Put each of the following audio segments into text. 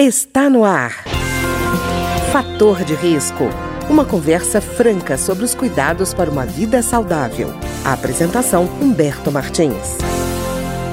Está no ar. Fator de risco. Uma conversa franca sobre os cuidados para uma vida saudável. A apresentação Humberto Martins.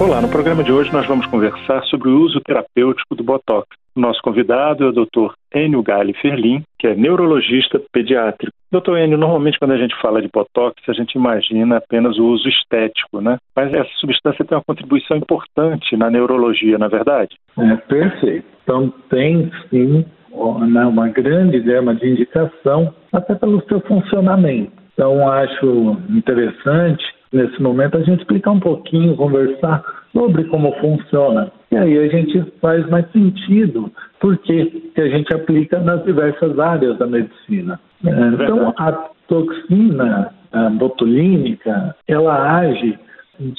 Olá, no programa de hoje nós vamos conversar sobre o uso terapêutico do Botox. Nosso convidado é o Dr. Enio Gali Ferlin, que é neurologista pediátrico. Doutor Enio, normalmente quando a gente fala de Botox, a gente imagina apenas o uso estético, né? Mas essa substância tem uma contribuição importante na neurologia, na é verdade? É, perfeito. Então tem sim uma grande gama de indicação, até pelo seu funcionamento. Então acho interessante nesse momento a gente explicar um pouquinho, conversar sobre como funciona. E aí a gente faz mais sentido porque que a gente aplica nas diversas áreas da medicina. É então a toxina a botulínica, ela age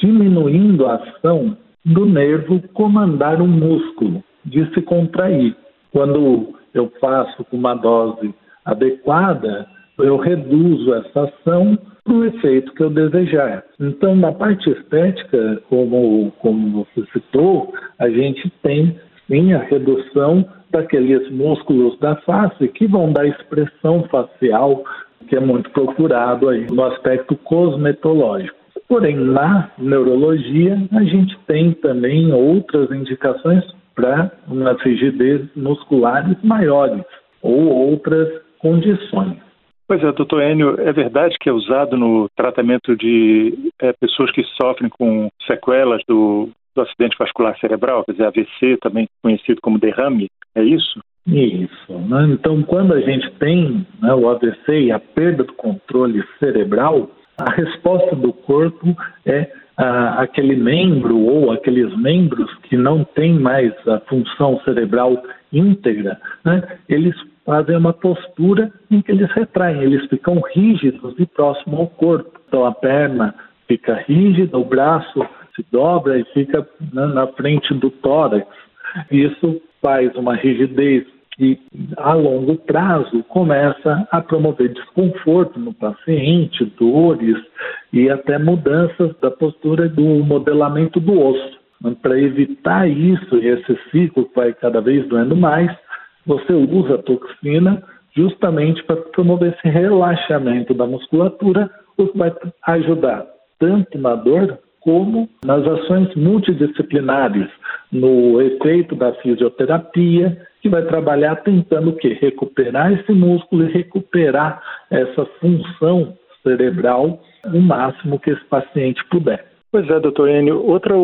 diminuindo a ação do nervo comandar um músculo de se contrair. Quando eu faço com uma dose adequada, eu reduzo essa ação o efeito que eu desejar. Então, na parte estética, como, como você citou, a gente tem sim a redução daqueles músculos da face que vão dar expressão facial, que é muito procurado aí no aspecto cosmetológico. Porém, na neurologia, a gente tem também outras indicações para umas rigidez musculares maiores ou outras condições. Pois é, doutor Enio, é verdade que é usado no tratamento de é, pessoas que sofrem com sequelas do, do acidente vascular cerebral, quer dizer, AVC, também conhecido como derrame, é isso? Isso. Né? Então, quando a gente tem né, o AVC e a perda do controle cerebral, a resposta do corpo é ah, aquele membro ou aqueles membros que não têm mais a função cerebral íntegra, né, eles fazem uma postura em que eles retraem, eles ficam rígidos e próximo ao corpo. Então a perna fica rígida, o braço se dobra e fica né, na frente do tórax. Isso faz uma rigidez que a longo prazo começa a promover desconforto no paciente, dores e até mudanças da postura do modelamento do osso. Para evitar isso esse ciclo vai cada vez doendo mais, você usa a toxina justamente para promover esse relaxamento da musculatura, o que vai ajudar tanto na dor como nas ações multidisciplinares, no efeito da fisioterapia, que vai trabalhar tentando o quê? Recuperar esse músculo e recuperar essa função cerebral o máximo que esse paciente puder. Pois é, doutor Enio. Outra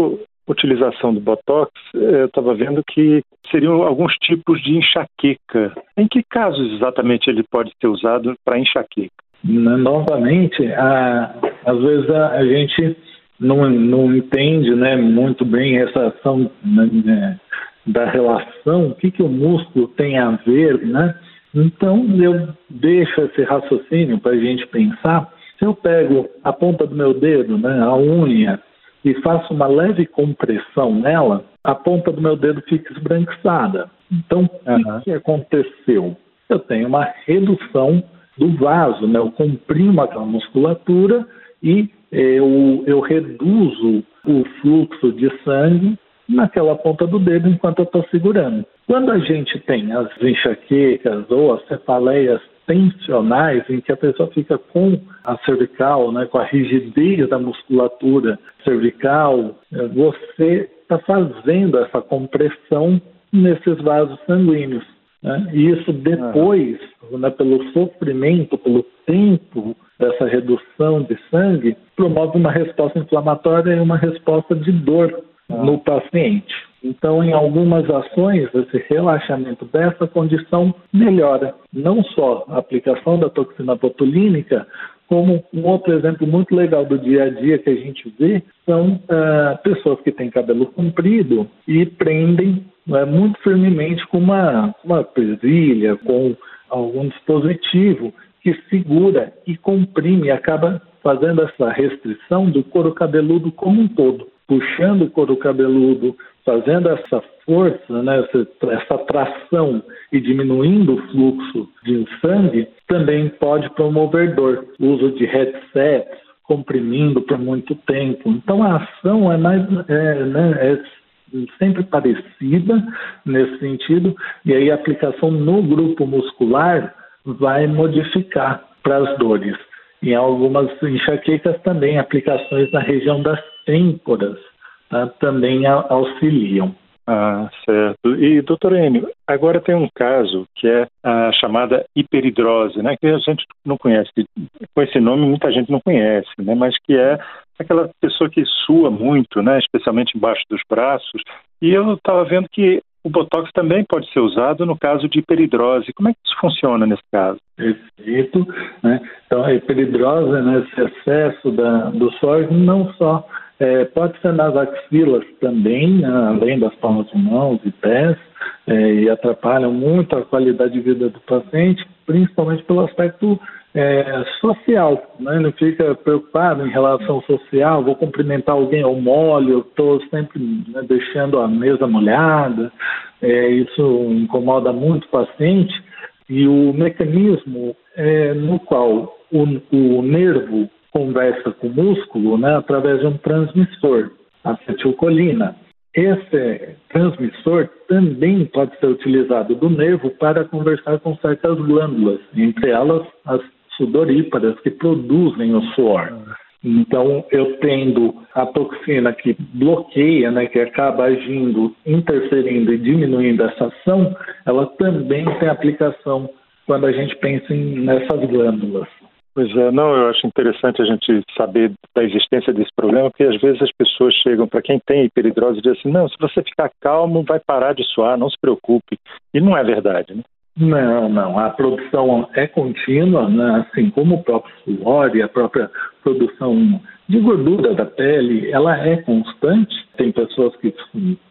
utilização do Botox, eu estava vendo que seriam alguns tipos de enxaqueca. Em que casos exatamente ele pode ser usado para enxaqueca? Novamente, a, às vezes a, a, gente não, não entende né, muito bem essa ação né, né, da relação, o que, que o músculo tem a ver, né? Então, eu deixo esse raciocínio para a gente pensar. Se eu pego a ponta do meu dedo, né, a unha, e faço uma leve compressão nela, a ponta do meu dedo fica esbranquiçada. Então, uhum. o que aconteceu? Eu tenho uma redução do vaso, né? eu comprimo aquela musculatura e eu, eu reduzo o fluxo de sangue naquela ponta do dedo enquanto eu estou segurando. Quando a gente tem as enxaquecas ou as cefaleias tensionais em que a pessoa fica com a cervical, né, com a rigidez da musculatura cervical, é, você está fazendo essa compressão nesses vasos sanguíneos. Né? E isso depois, né, pelo sofrimento, pelo tempo dessa redução de sangue, promove uma resposta inflamatória e uma resposta de dor no paciente. Então, em algumas ações, esse relaxamento dessa condição melhora não só a aplicação da toxina botulínica, como um outro exemplo muito legal do dia a dia que a gente vê são uh, pessoas que têm cabelo comprido e prendem uh, muito firmemente com uma, uma presilha, com algum dispositivo que segura e comprime acaba fazendo essa restrição do couro cabeludo como um todo, puxando o couro cabeludo fazendo essa força, né, essa, essa tração e diminuindo o fluxo de sangue, também pode promover dor. O uso de headsets, comprimindo por muito tempo. Então a ação é mais é, né, é sempre parecida nesse sentido, e aí a aplicação no grupo muscular vai modificar para as dores. Em algumas enxaquecas também, aplicações na região das têmporas tá? também auxiliam. Ah, certo. E, doutor Enio, agora tem um caso que é a chamada hiperidrose, né, que a gente não conhece. Com esse nome, muita gente não conhece, né, mas que é aquela pessoa que sua muito, né, especialmente embaixo dos braços. E eu estava vendo que o Botox também pode ser usado no caso de hiperidrose. Como é que isso funciona nesse caso? Perfeito. Né? Então, a hiperidrose, né, esse excesso da, do suor, não só é, pode ser nas axilas também, né, além das palmas de mãos e pés, é, e atrapalham muito a qualidade de vida do paciente, principalmente pelo aspecto é, social. Né? Ele fica preocupado em relação social, vou cumprimentar alguém ao molho, estou sempre né, deixando a mesa molhada, é, isso incomoda muito o paciente, e o mecanismo é, no qual o, o nervo conversa com o músculo né, através de um transmissor, acetilcolina. Esse transmissor também pode ser utilizado do nervo para conversar com certas glândulas, entre elas as sudoríparas, que produzem o suor. Então, eu tendo a toxina que bloqueia, né, que acaba agindo, interferindo e diminuindo essa ação, ela também tem aplicação quando a gente pensa em, nessas glândulas. Pois é, não, eu acho interessante a gente saber da existência desse problema, porque às vezes as pessoas chegam para quem tem hiperidrose e dizem assim, não, se você ficar calmo, vai parar de suar, não se preocupe. E não é verdade, né? Não, não. A produção é contínua, né? assim como o próprio suor e a própria produção de gordura da pele, ela é constante. Tem pessoas que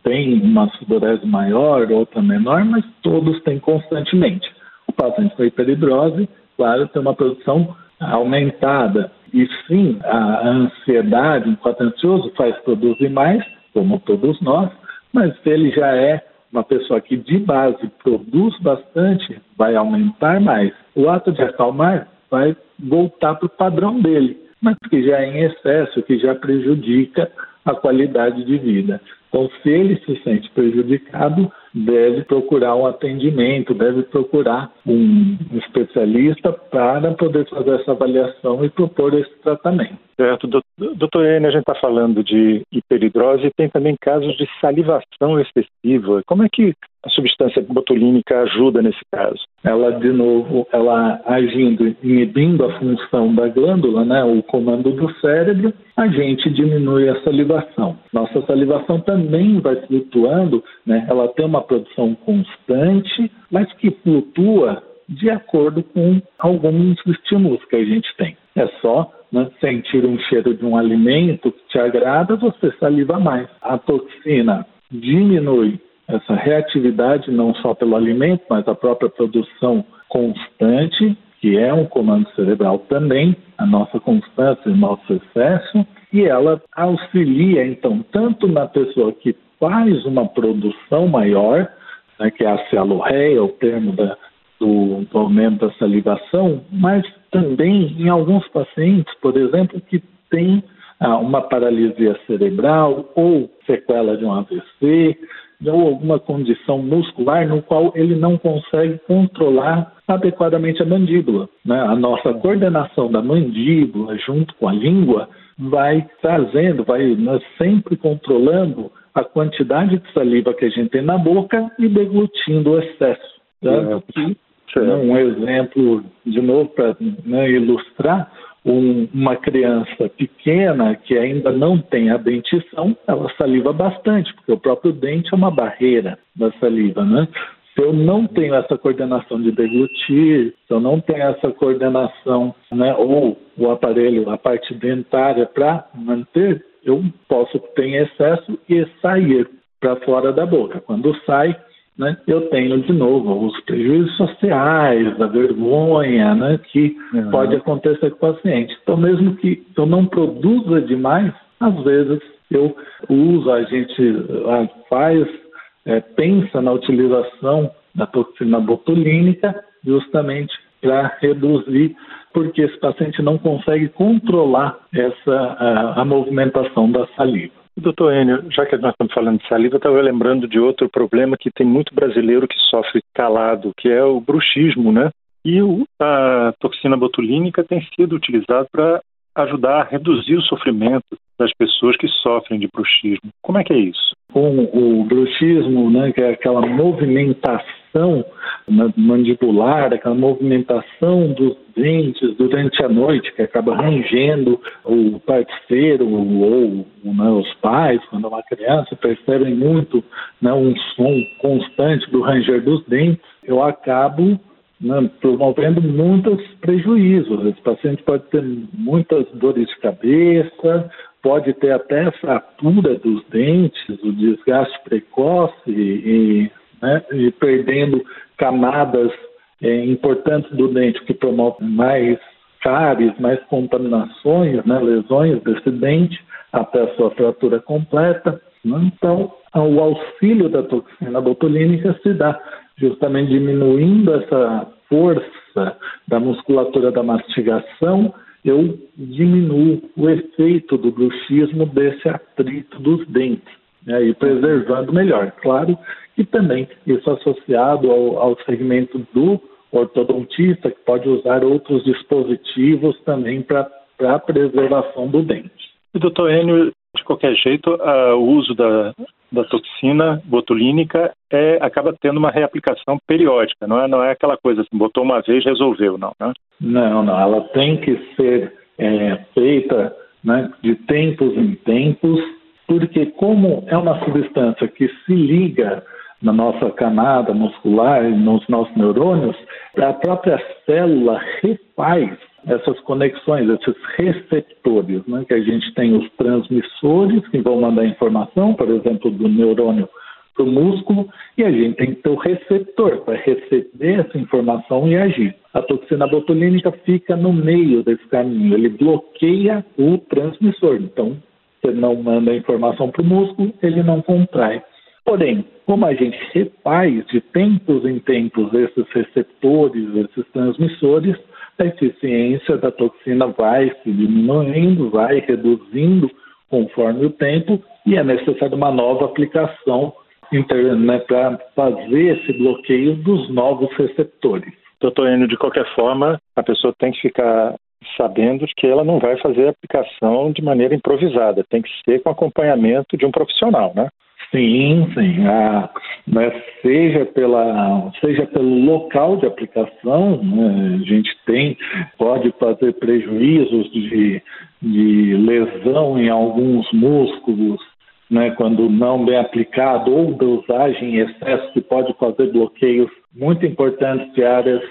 têm uma sudorese maior, outra menor, mas todos têm constantemente. O paciente com hiperidrose, claro, tem uma produção aumentada. E sim, a ansiedade, enquanto ansioso, faz produzir mais, como todos nós, mas se ele já é uma pessoa que de base produz bastante, vai aumentar mais. O ato de acalmar vai voltar para o padrão dele, mas que já é em excesso, que já prejudica a qualidade de vida. Então, se ele se sente prejudicado, deve procurar um atendimento, deve procurar um especialista para poder fazer essa avaliação e propor esse tratamento. Certo. Doutor Ene, a gente está falando de hiperidrose e tem também casos de salivação excessiva. Como é que a substância botulínica ajuda nesse caso? Ela, de novo, ela agindo, inibindo a função da glândula, né, o comando do cérebro, a gente diminui a salivação. Nossa salivação também vai flutuando, né, ela tem uma produção constante, mas que flutua de acordo com alguns estímulos que a gente tem. É só né, sentir um cheiro de um alimento que te agrada, você saliva mais. A toxina diminui essa reatividade não só pelo alimento, mas a própria produção constante, que é um comando cerebral também, a nossa constância e nosso excesso, e ela auxilia, então, tanto na pessoa que faz uma produção maior, né, que é a cialorreia, o termo da, do, do aumento da salivação, mas também em alguns pacientes, por exemplo, que têm ah, uma paralisia cerebral ou sequela de um AVC, ou alguma condição muscular no qual ele não consegue controlar adequadamente a mandíbula. Né? A nossa coordenação da mandíbula junto com a língua vai trazendo, vai né, sempre controlando a quantidade de saliva que a gente tem na boca e deglutindo o excesso. Tanto que, né, um exemplo, de novo, para né, ilustrar, um, uma criança pequena que ainda não tem a dentição, ela saliva bastante, porque o próprio dente é uma barreira da saliva, né? Se eu não tenho essa coordenação de deglutir, se eu não tenho essa coordenação, né, ou o aparelho, a parte dentária para manter, eu posso ter em excesso e sair para fora da boca. Quando sai, né, eu tenho de novo os prejuízos sociais, a vergonha né, que uhum. pode acontecer com o paciente. Então, mesmo que eu não produza demais, às vezes eu uso, a gente faz, é, pensa na utilização da toxina botulínica justamente para reduzir, porque esse paciente não consegue controlar essa a, a movimentação da saliva. Doutor Enio, já que nós estamos falando de saliva, eu estava lembrando de outro problema que tem muito brasileiro que sofre calado, que é o bruxismo, né? E a toxina botulínica tem sido utilizada para ajudar a reduzir o sofrimento das pessoas que sofrem de bruxismo. Como é que é isso? Com o bruxismo, né, que é aquela movimentação mandibular, aquela movimentação dos dentes durante a noite, que acaba rangendo o parceiro ou né, os pais, quando é uma criança, percebem muito né, um som constante do ranger dos dentes, eu acabo né, promovendo muitos prejuízos. Esse paciente pode ter muitas dores de cabeça, pode ter até fratura dos dentes, o desgaste precoce e, né, e perdendo camadas é, importantes do dente que promovem mais cáries, mais contaminações, né, lesões desse dente até a sua fratura completa. Né? Então, o auxílio da toxina botulínica se dá justamente diminuindo essa força da musculatura da mastigação, eu diminuo o efeito do bruxismo desse atrito dos dentes, né, e preservando melhor. Claro que também isso associado ao, ao segmento do ortodontista, que pode usar outros dispositivos também para a preservação do dente. E, doutor Enio, de qualquer jeito, o uso da, da toxina botulínica é, acaba tendo uma reaplicação periódica, não é, não é aquela coisa assim, botou uma vez, resolveu, não, né? Não, não, ela tem que ser é, feita né, de tempos em tempos, porque como é uma substância que se liga na nossa camada muscular, nos nossos neurônios, a própria célula refaz essas conexões, esses receptores, né? que a gente tem os transmissores que vão mandar informação, por exemplo, do neurônio para o músculo, e a gente tem que ter o receptor para receber essa informação e agir. A toxina botulínica fica no meio desse caminho, ele bloqueia o transmissor. Então, você não manda a informação para o músculo, ele não contrai. Porém, como a gente refaz de tempos em tempos esses receptores, esses transmissores, a eficiência da toxina vai se diminuindo, vai reduzindo conforme o tempo e é necessária uma nova aplicação né, para fazer esse bloqueio dos novos receptores. Doutor Enio, de qualquer forma, a pessoa tem que ficar sabendo que ela não vai fazer a aplicação de maneira improvisada, tem que ser com acompanhamento de um profissional, né? Sim, sim. Né, seja, pela, seja pelo local de aplicação, né, a gente tem, pode fazer prejuízos de, de lesão em alguns músculos, né, quando não bem aplicado, ou dosagem em excesso, que pode fazer bloqueios muito importantes de áreas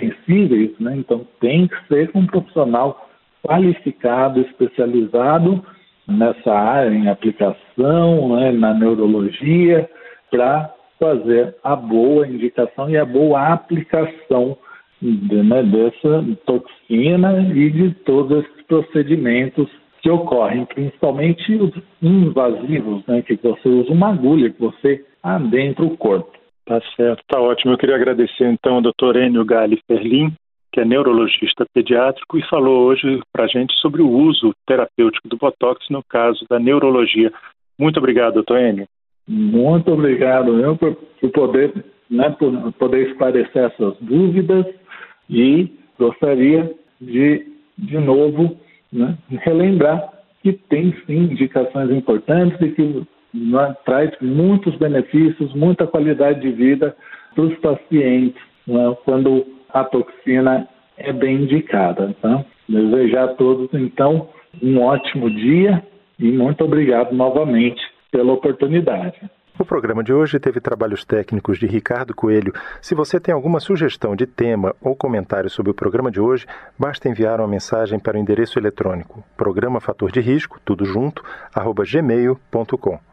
sensíveis. Né, então, tem que ser um profissional qualificado, especializado nessa área, em aplicação, né, na neurologia, para fazer a boa indicação e a boa aplicação de, né, dessa toxina e de todos esses procedimentos que ocorrem, principalmente os invasivos, né, que você usa uma agulha, que você adentra o corpo. Tá certo, tá ótimo. Eu queria agradecer então ao Dr. Enio Gali Ferlin, que é neurologista pediátrico e falou hoje para a gente sobre o uso terapêutico do Botox no caso da neurologia. Muito obrigado, doutor Enio. Muito obrigado eu por, por poder, né, por poder esclarecer essas dúvidas e gostaria de, de novo, né, relembrar que tem sim indicações importantes e que né, traz muitos benefícios, muita qualidade de vida para os pacientes né, quando a toxina é bem indicada. Tá? Desejar a todos, então, um ótimo dia e muito obrigado novamente pela oportunidade. O programa de hoje teve trabalhos técnicos de Ricardo Coelho. Se você tem alguma sugestão de tema ou comentário sobre o programa de hoje, basta enviar uma mensagem para o endereço eletrônico programa fator de risco, tudo junto, arroba gmail.com.